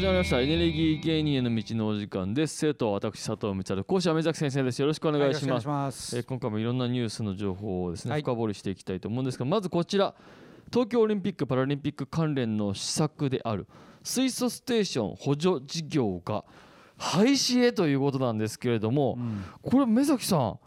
始まりました。エネルギー芸人への道のお時間です。生徒は私佐藤光講師は目崎先生です。よろしくお願いします,、ます。えー今回もいろんなニュースの情報をですね、はい。深掘りしていきたいと思うんですがまずこちら。東京オリンピック・パラリンピック関連の施策である水素ステーション補助事業が廃止へということなんですけれども、うん。これ目崎さん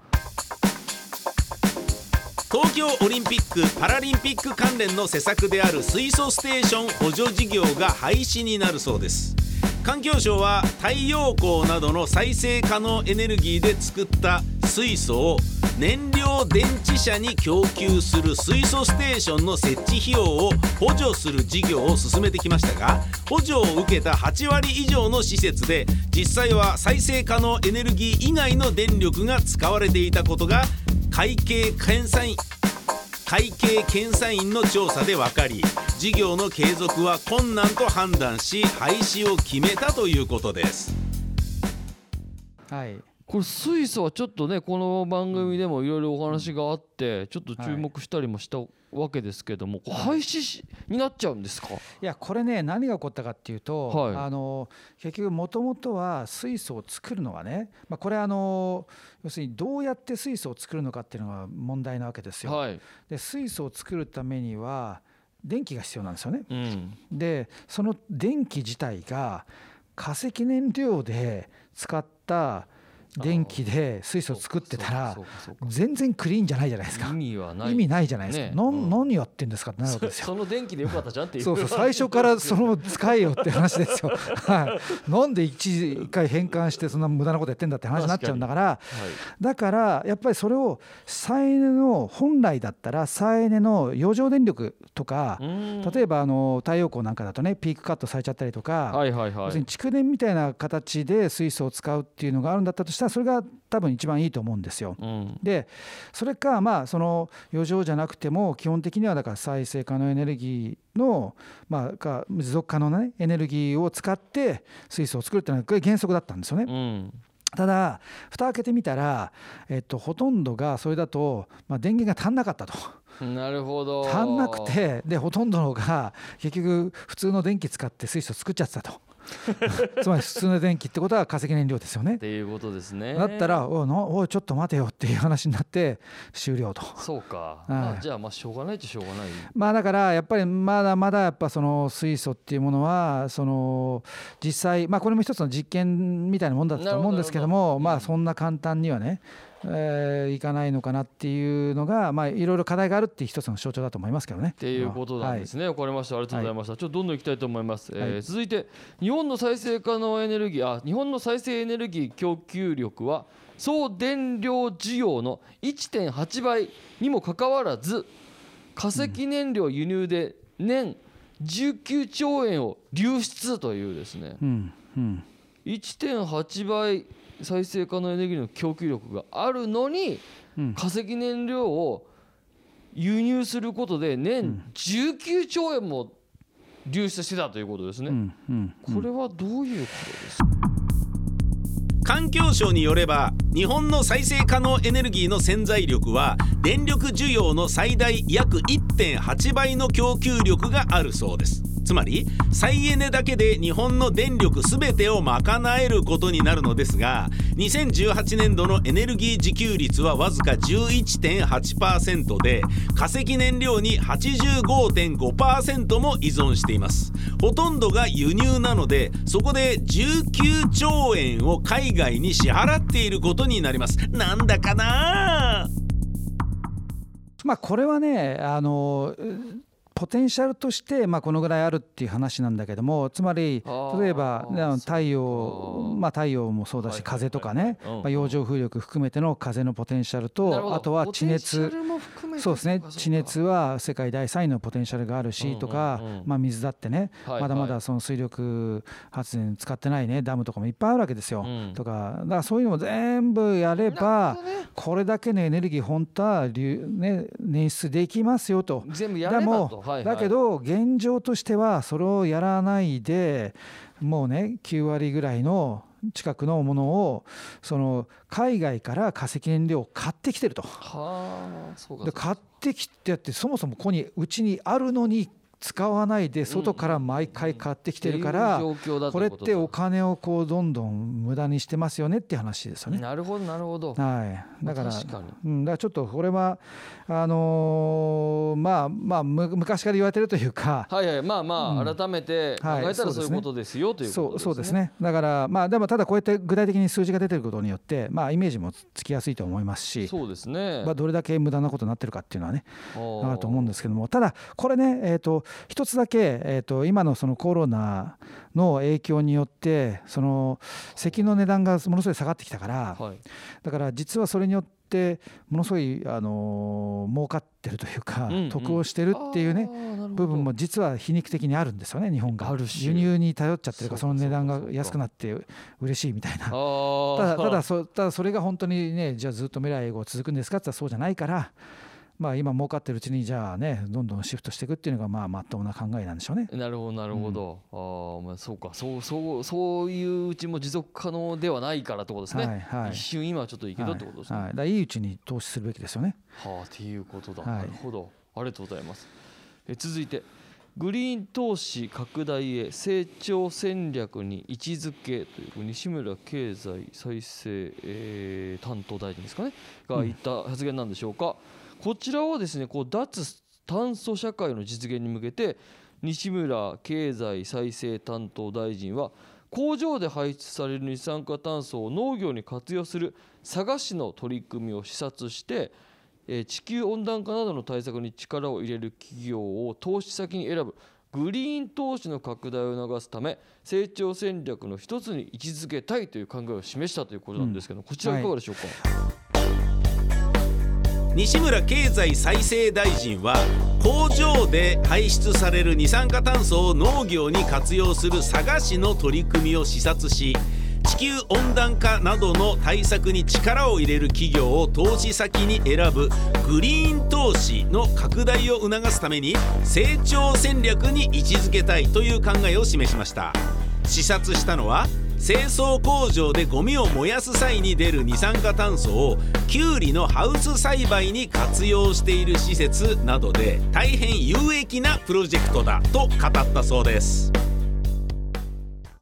東京オリンピック・パラリンピック関連の施策である水素ステーション補助事業が廃止になるそうです。環境省は太陽光などの再生可能エネルギーで作った水素を燃料電池車に供給する水素ステーションの設置費用を補助する事業を進めてきましたが補助を受けた8割以上の施設で実際は再生可能エネルギー以外の電力が使われていたことが会計検査院。会計検査院の調査で分かり事業の継続は困難と判断し廃止を決めたということです。はい。これ水素はちょっとねこの番組でもいろいろお話があってちょっと注目したりもしたわけですけども、廃止しになっちゃうんですか、いやこれね何が起こったかっていうと、はい。あの結局もともとは水素を作るのはね、まあ、これあの要するにどうやって水素を作るのかっていうのが問題なわけですよ。はい、で水素を作るためには電気が必要なんですよね。うん、でその電気自体が化石燃料で使った電気で水素を作ってたら全然クリーンじゃないじゃないですか意。味はない意味ないじゃないですか。ねうん何やってんですかってなるわけですよ。その電気でよかったじゃんっていうそうそう最初からその使えよって話ですよ。はい。なんで一回変換してそんな無駄なことやってんだって話になっちゃうんだから、はいだからやっぱりそれを再エネの本来だったら再エネの余剰電力とか、うん例えばあの太陽光なんかだとねピークカットされちゃったりとか。はいはいはい要するに蓄電みたいな形で水素を使うっていうのがあるんだったとしたらそれが多分一番いいと思うんですよ。うん。でそれかまあその余剰じゃなくても基本的にはだから再生可能エネルギーのまあか持続可能な、ね、エネルギーを使って水素を作るっていうのはこれ原則だったんですよね。うん。ただ蓋開けてみたら、えっと、ほとんどがそれだと、まあ、電源が足んなかったと。なるほど。足んなくてでほとんどのが結局普通の電気使って水素作っちゃってたと つまり普通の電気ってことは化石燃料ですよね。っていうことですね。だったらおいなおいちょっと待てよっていう話になって終了と。そうか、い。まあ、じゃあまあしょうがないっちゃしょうがない。まあだからやっぱりまだまだやっぱその水素っていうものはその実際まあこれも一つの実験みたいなもんだったと思うんですけどもまあそんな簡単にはねえーいかないのかなっていうのがまあいろいろ課題があるっていう一つの象徴だと思いますけどね。っていうことなんですね。わ、かりました。ありがとうございました。ちょっとどんどんいきたいと思います。えーはい続いて日本の再生可能エネルギーあ日本の再生エネルギー供給力は総電量需要の1.8倍にもかかわらず化石燃料輸入で年19兆円を流出というですねうんうん1.8倍再生可能エネルギーの供給力があるのにうん。化石燃料を輸入することで年19兆円も流出してたということですね。うんうんこれはどういうことですか、環境省によれば日本の再生可能エネルギーの潜在力は電力需要の最大約1.8倍の供給力があるそうですつまり再エネだけで日本の電力全てを賄えることになるのですが2018年度のエネルギー自給率はわずか11.8%で化石燃料に85.5%も依存しています。ほとんどが輸入なのでそこで19兆円を海外に支払っていることになります。なんだかな？まあこれはねあのポテンシャルとしてまあこのぐらいあるっていう話なんだけどもつまり例えば太そ陽まあ太陽もそうだしはいはい風とかねうん。まあ洋上風力含めての風のポテンシャルとど。あとは地熱。そうですね。地熱は世界第3位のポテンシャルがあるうんしとかうんうんまあ水だってねはいまだまだその水力発電使ってないねダムとかもいっぱいあるわけですよ。うん。とかだからそういうのも全部やれなばね。これだけのエネルギー本当は流ね捻出できますよと。全部やればでもと、はいはいだけど現状としてはそれをやらないでもうね9割ぐらいの近くのものをその海外から化石燃料を買ってきてると。はあそうかそうかで買ってきてやってそもそもここにうちにあるのに使わないで外から毎回買ってきてるから、これってお金をこうどんどん無駄にしてますよねって話ですよね。なるほどなるほど。はい、だから、うん、だからちょっとこれはあのーまあまあむ昔から言われてるというか、はいはいまあまあ、うん。改めて考はいえたらそういうことですよというそことですね。うそうですね。だからまあでもただこうやって具体的に数字が出てることによってまあイメージもつきやすいと思いますし、そうですね。まあ、どれだけ無駄なことになってるかっていうのはねああると思うんですけどもただこれね、えー、と一つだけ、えー、と今のそのコロナの影響によってその石油の値段がものすごい下がってきたからはい。だから実はそれによってものすごい、あのー儲かってるというか、うんうん。得をしてるっていうね部分も実は皮肉的にあるんですよね日本が。ある種輸入に頼っちゃってるからその値段が安くなって嬉しいみたいな。ただただそただそれが本当にねじゃあずっと未来後続くんですかって言ったらそうじゃないからまあ今儲かってるうちにじゃあねどんどんシフトしていくっていうのがまあまっとうな考えなんでしょうね。なるほどなるほど、ああまあそうか。そうそうそういううちも持続可能ではないからってことですね、はいはい。一瞬今はちょっといいけどってことですね、はいはい、だいいうちに投資するべきですよね。はあっていうことだ、はい。なるほど。ありがとうございます。え続いて。グリーン投資拡大へ成長戦略に位置づけという西村経済再生、えー担当大臣ですかね。が言った発言なんでしょうか、こちらはですねこう脱炭素社会の実現に向けて西村経済再生担当大臣は工場で排出される二酸化炭素を農業に活用する佐賀市の取り組みを視察して地球温暖化などの対策に力を入れる企業を投資先に選ぶグリーン投資の拡大を促すため成長戦略の一つに位置づけたいという考えを示したということなんですけど、こちらいかがでしょうか、西村経済再生大臣は工場で排出される二酸化炭素を農業に活用する佐賀市の取り組みを視察し地球温暖化などの対策に力を入れる企業を投資先に選ぶグリーン投資の拡大を促すために成長戦略に位置づけたいという考えを示しました。視察したのは清掃工場でゴミを燃やす際に出る二酸化炭素をキュウリのハウス栽培に活用している施設などで大変有益なプロジェクトだと語ったそうです。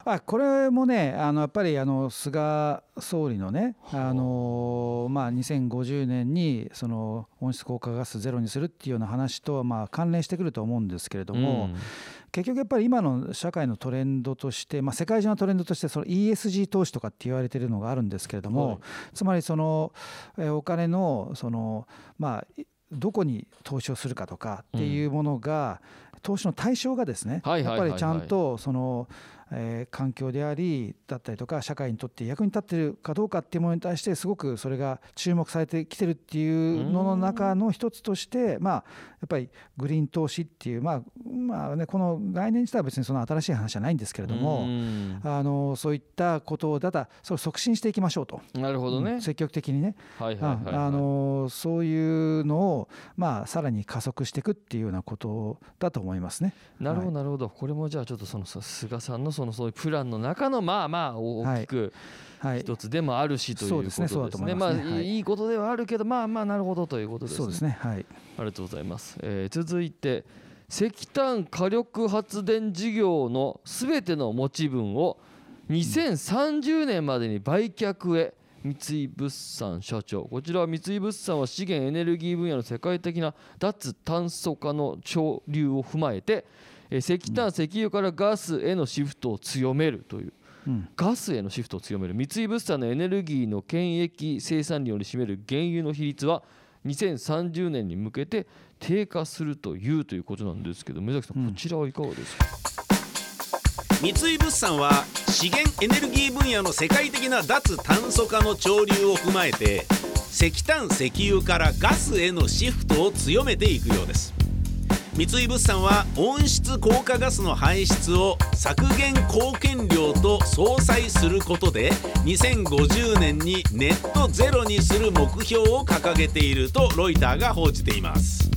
あこれもねあのやっぱりあの菅総理のねあ。の、まあ、2050年にその温室効果ガスゼロにするっていうような話とはまあ関連してくると思うんですけれども、うん。結局やっぱり今の社会のトレンドとして、まあ、世界中のトレンドとしてその ESG 投資とかって言われてるのがあるんですけれども、はい。つまりその、えーお金のその、まあ、いどこに投資をするかとかっていうものが、投資の対象がですね、はいはいはいはい。やっぱりちゃんとその、えー環境でありだったりとか社会にとって役に立ってるかどうかっていうものに対してすごくそれが注目されてきてるっていうのの中の一つとしてまあやっぱりグリーン投資っていうまあまあねこの概念自体は別にその新しい話じゃないんですけれども、うん。あのそういったことをただそれを促進していきましょうと。なるほどね、うん積極的にね、あのそういうのを、まあ、さらに加速していくっていうようなことだと思いますね。なるほどはい。なるほど。これもじゃあちょっとそのさ菅さんのそのそういうプランの中のまあまあ大きくはい、一つでもあるしということですね。そうですね。そうだと思いますね。まあはい。いいことではあるけどまあまあなるほどということですね。そうですね、はい、ありがとうございます。えー続いて石炭火力発電事業のすべての持ち分を2030年までに売却へ三井物産社長。こちらは三井物産は資源エネルギー分野の世界的な脱炭素化の潮流を踏まえてえー石炭石油からガスへのシフトを強めるという。うん。ガスへのシフトを強める。三井物産のエネルギーの権益生産量に占める原油の比率は2030年に向けて低下するというということなんですけど目崎さん、うん。こちらはいかがですか？三井物産は資源エネルギー分野の世界的な脱炭素化の潮流を踏まえて石炭石油からガスへのシフトを強めていくようです三井物産は温室効果ガスの排出を削減貢献量と相殺することで2050年にネットゼロにする目標を掲げているとロイターが報じています。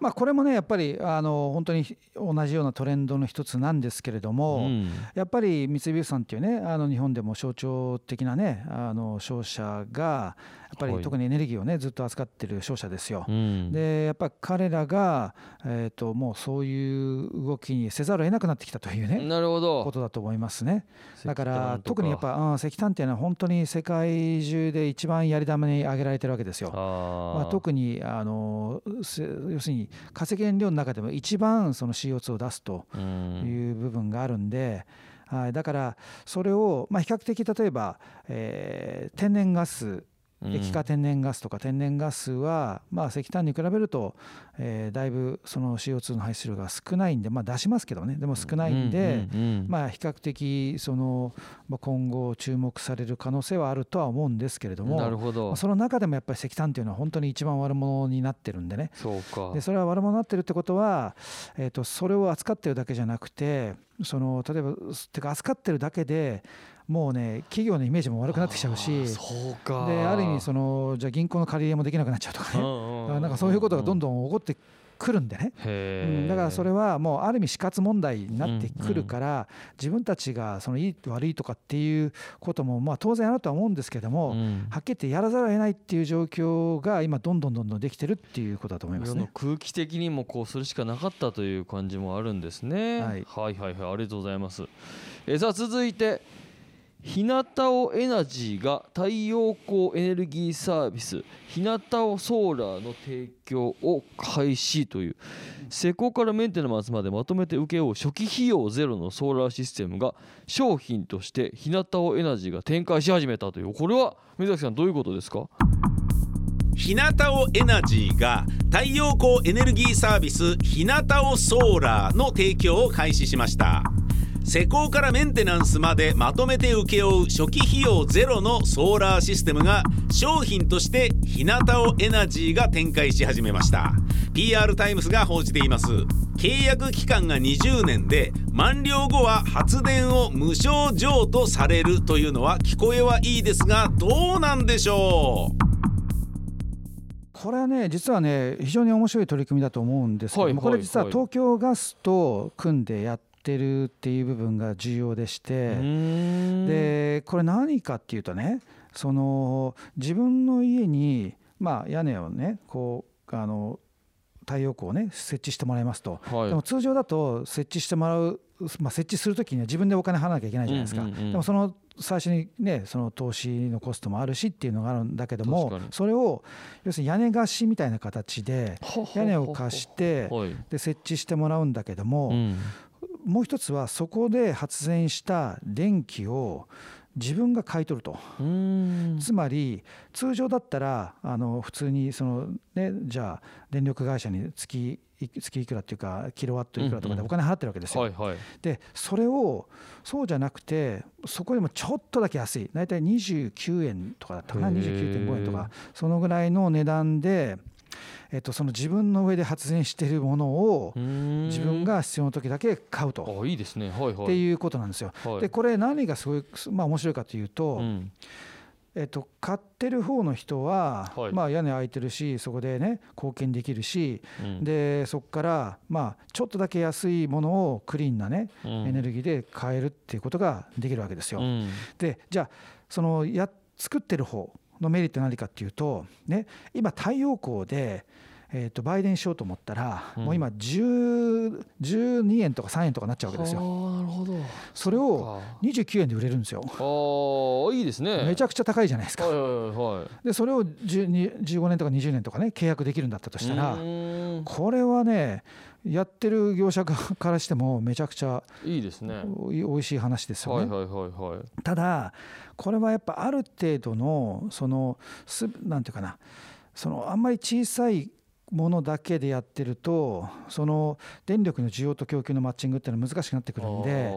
まあ、これもねやっぱりあの本当に同じようなトレンドの一つなんですけれども、うんやっぱり三井物産っていうねあの日本でも象徴的なねあの商社がやっぱはいり特にエネルギーをねずっと扱ってる商社ですよ。うんでやっぱ彼らが、えー、ともうそういう動きにせざるを得なくなってきたというねなるほこどとだと思いますね。だから特にやっぱ、うん、石炭っていうのは本当に世界中で一番やり玉に挙げられてるわけですよ。まあ、特にあのせ要するに化石燃料の中でも一番その CO2 を出すとうん。いう部分があるんで、はい、だからそれを、まあ、比較的例えば、えー天然ガスうん液化天然ガスとか天然ガスは、まあ、石炭に比べると、えーだいぶその CO2 の排出量が少ないんで、まあ、出しますけどね。でも少ないんで、まあ、比較的その、まあ、今後注目される可能性はあるとは思うんですけれどもなるほど。まあその中でもやっぱり石炭っていうのは本当に一番悪者になってるんでね。そうか。でそれは悪者になってるってことは、えー、とそれを扱ってるだけじゃなくてその例えばてか扱ってるだけでもうね企業のイメージも悪くなってきちゃうしそうかである意味そのじゃあ銀行の借り入れもできなくなっちゃうとかねうんなんかそういうことがどんどん起こってくるんでね。うんだからそれはもうある意味死活問題になってくるから自分たちがそのいい悪いとかっていうこともまあ当然あるとは思うんですけどもうんはっきり言ってやらざるを得ないっていう状況が今どんどんどんどんできてるっていうことだと思いますね。空気的にもこうするしかなかったという感じもあるんですね。はいはいはいはいありがとうございます。えーさあ続いて日向尾エナジーが太陽光エネルギーサービス日向尾ソーラーの提供を開始という。施工からメンテナンスまでまとめて請け負う初期費用ゼロのソーラーシステムが商品として日向尾エナジーが展開し始めたという。これは水崎さんどういうことですか？日向尾エナジーが太陽光エネルギーサービス日向尾ソーラーの提供を開始しました。施工からメンテナンスまでまとめて請け負う初期費用ゼロのソーラーシステムが商品として日向尾エナジーが展開し始めました。PR タイムスが報じています。契約期間が20年で満了後は発電を無償譲渡されるというのは聞こえはいいですがどうなんでしょう？これはね実はね非常に面白い取り組みだと思うんですけども、はいはいこれ実ははい東京ガスと組んでやってるっていう部分が重要でして、でこれ何かっていうとねその自分の家に、まあ、屋根をねこうあの太陽光をね設置してもらいますと、はい。でも通常だと設置してもらう、まあ、設置するときには自分でお金払わなきゃいけないじゃないですか、うんうんうん。でもその最初にねその投資のコストもあるしっていうのがあるんだけどもそれを要するに屋根貸しみたいな形で屋根を貸してはい。で設置してもらうんだけども、うんもう一つはそこで発電した電気を自分が買い取ると。つまり通常だったらあの普通にその、ね、じゃあ電力会社に月い月いくらっていうかキロワットいくらとかでお金払ってるわけですよ。でそれをそうじゃなくてそこでもちょっとだけ安い。大体29円とかだったかな。へー。29.5円とか。そのぐらいの値段で、えっと、その自分の上で発電しているものを自自分が必要な時だけ買うと。あいいですね。はいはい。っていうことなんですよ。はい。でこれ何がすごい、まあ、面白いかというと、うん。えっと、買ってる方の人は、はい。まあ、屋根開いてるしそこでね貢献できるし、うん。でそこから、まあ、ちょっとだけ安いものをクリーンなね、うん。エネルギーで買えるっていうことができるわけですよ。うん。でじゃあそのや作ってる方のメリットは何かっていうと、ね、今太陽光で、えー、と売電しようと思ったら、うんもう今10 12円とか3円とかなっちゃうわけですよ。なるほどそれを29円で売れるんですよ。あーいいですねめちゃくちゃ高いじゃないですか。はいはいはいでそれを12 15年とか20年とかね契約できるんだったとしたらこれはねやってる業者からしてもめちゃくちゃいいですね。おいおいしい話ですよね。はいはいはいはい。ただこれはやっぱある程度のそのすなんていうかな。そのあんまり小さいものだけでやってるとその電力の需要と供給のマッチングっていうのは難しくなってくるんで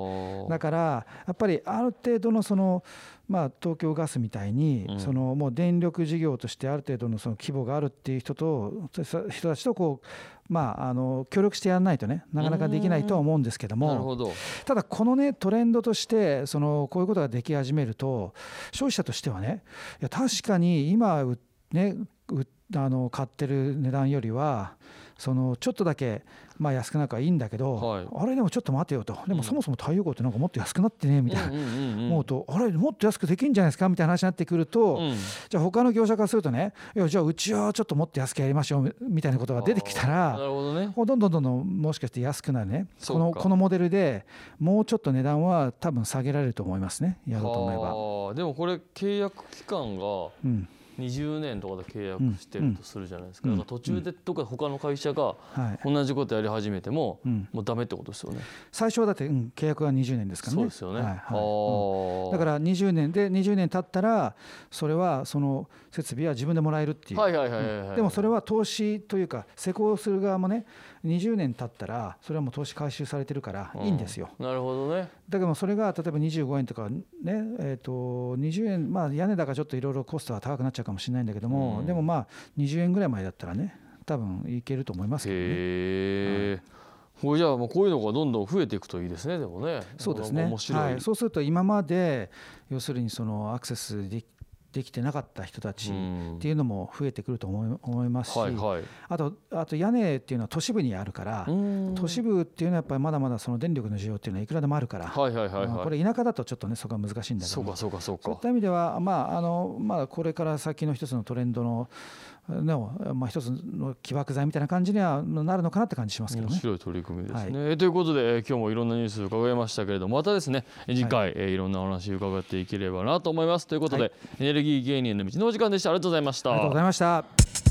だからやっぱりある程度のそのまあ東京ガスみたいにうん。そのもう電力事業としてある程度のその規模があるっていう人と人たちとこうまああの協力してやらないとねなかなかできないとは思うんですけどもただこのねトレンドとしてそのこういうことができ始めると消費者としてはねいや確かに今うねうあの買ってる値段よりはそのちょっとだけまあ安くなるからいいんだけど、はい。あれでもちょっと待てよと。でうん。もそもそも太陽光ってなんかもっと安くなってねみたいな、思うとあれもっと安くできるんじゃないですかみたいな話になってくると、うん。じゃあ他の業者からするとねいやじゃあうちはちょっともっと安くやりましょうみたいなことが出てきたならるほどね。どんどんどんどんもしかして安くなるねこのこのモデルでもうちょっと値段は多分下げられると思いますね。やろうと思えば。はあ。でもこれ契約期間がうん20年とかで契約してるとするじゃないですか,、途中でとか他の会社がはい。同じことやり始めても、うん、もうダメってことですよね。最初はだって、うん、契約が20年ですからね。そうですよね。はいはい。だから20年で20年経ったらそれはその設備は自分でもらえるっていう、でもそれは投資というか施工する側もね20年経ったらそれはもう投資回収されてるからいいんですよ、なるほどね。だけどそれが例えば25円とかねえー、と20円まあ屋根だからちょっといろいろコストは高くなっちゃうかもしれないんだけども、うんでもまあ20円ぐらい前だったらね多分いけると思いますけどね。へえ。これじゃあもうこういうのがどんどん増えていくといいですね。でもね。そうですね。はい、そうすると今まで要するにそのアクセスできできてなかった人たちうんっていうのも増えてくると思いますし、はいはい。あとあと屋根っていうのは都市部にあるから、うん都市部っていうのはやっぱりまだまだその電力の需要っていうのはいくらでもあるから、はいはいはいうんはい。これ田舎だとちょっとねそこは難しいんだけどもそうかそうかそうかそういっ。た意味では、まああのまあ、これから先の一つのトレンドのの、まあ、一つの起爆剤みたいな感じにはなるのかなって感じしますけどね。面白い取り組みですね。ということで、えー今日もいろんなニュース伺いましたけれどもまたですね次回、いえーいろんなお話伺っていければなと思います。ということで、はいエネルギー芸人の道のお時間でした。ありがとうございました。ありがとうございました。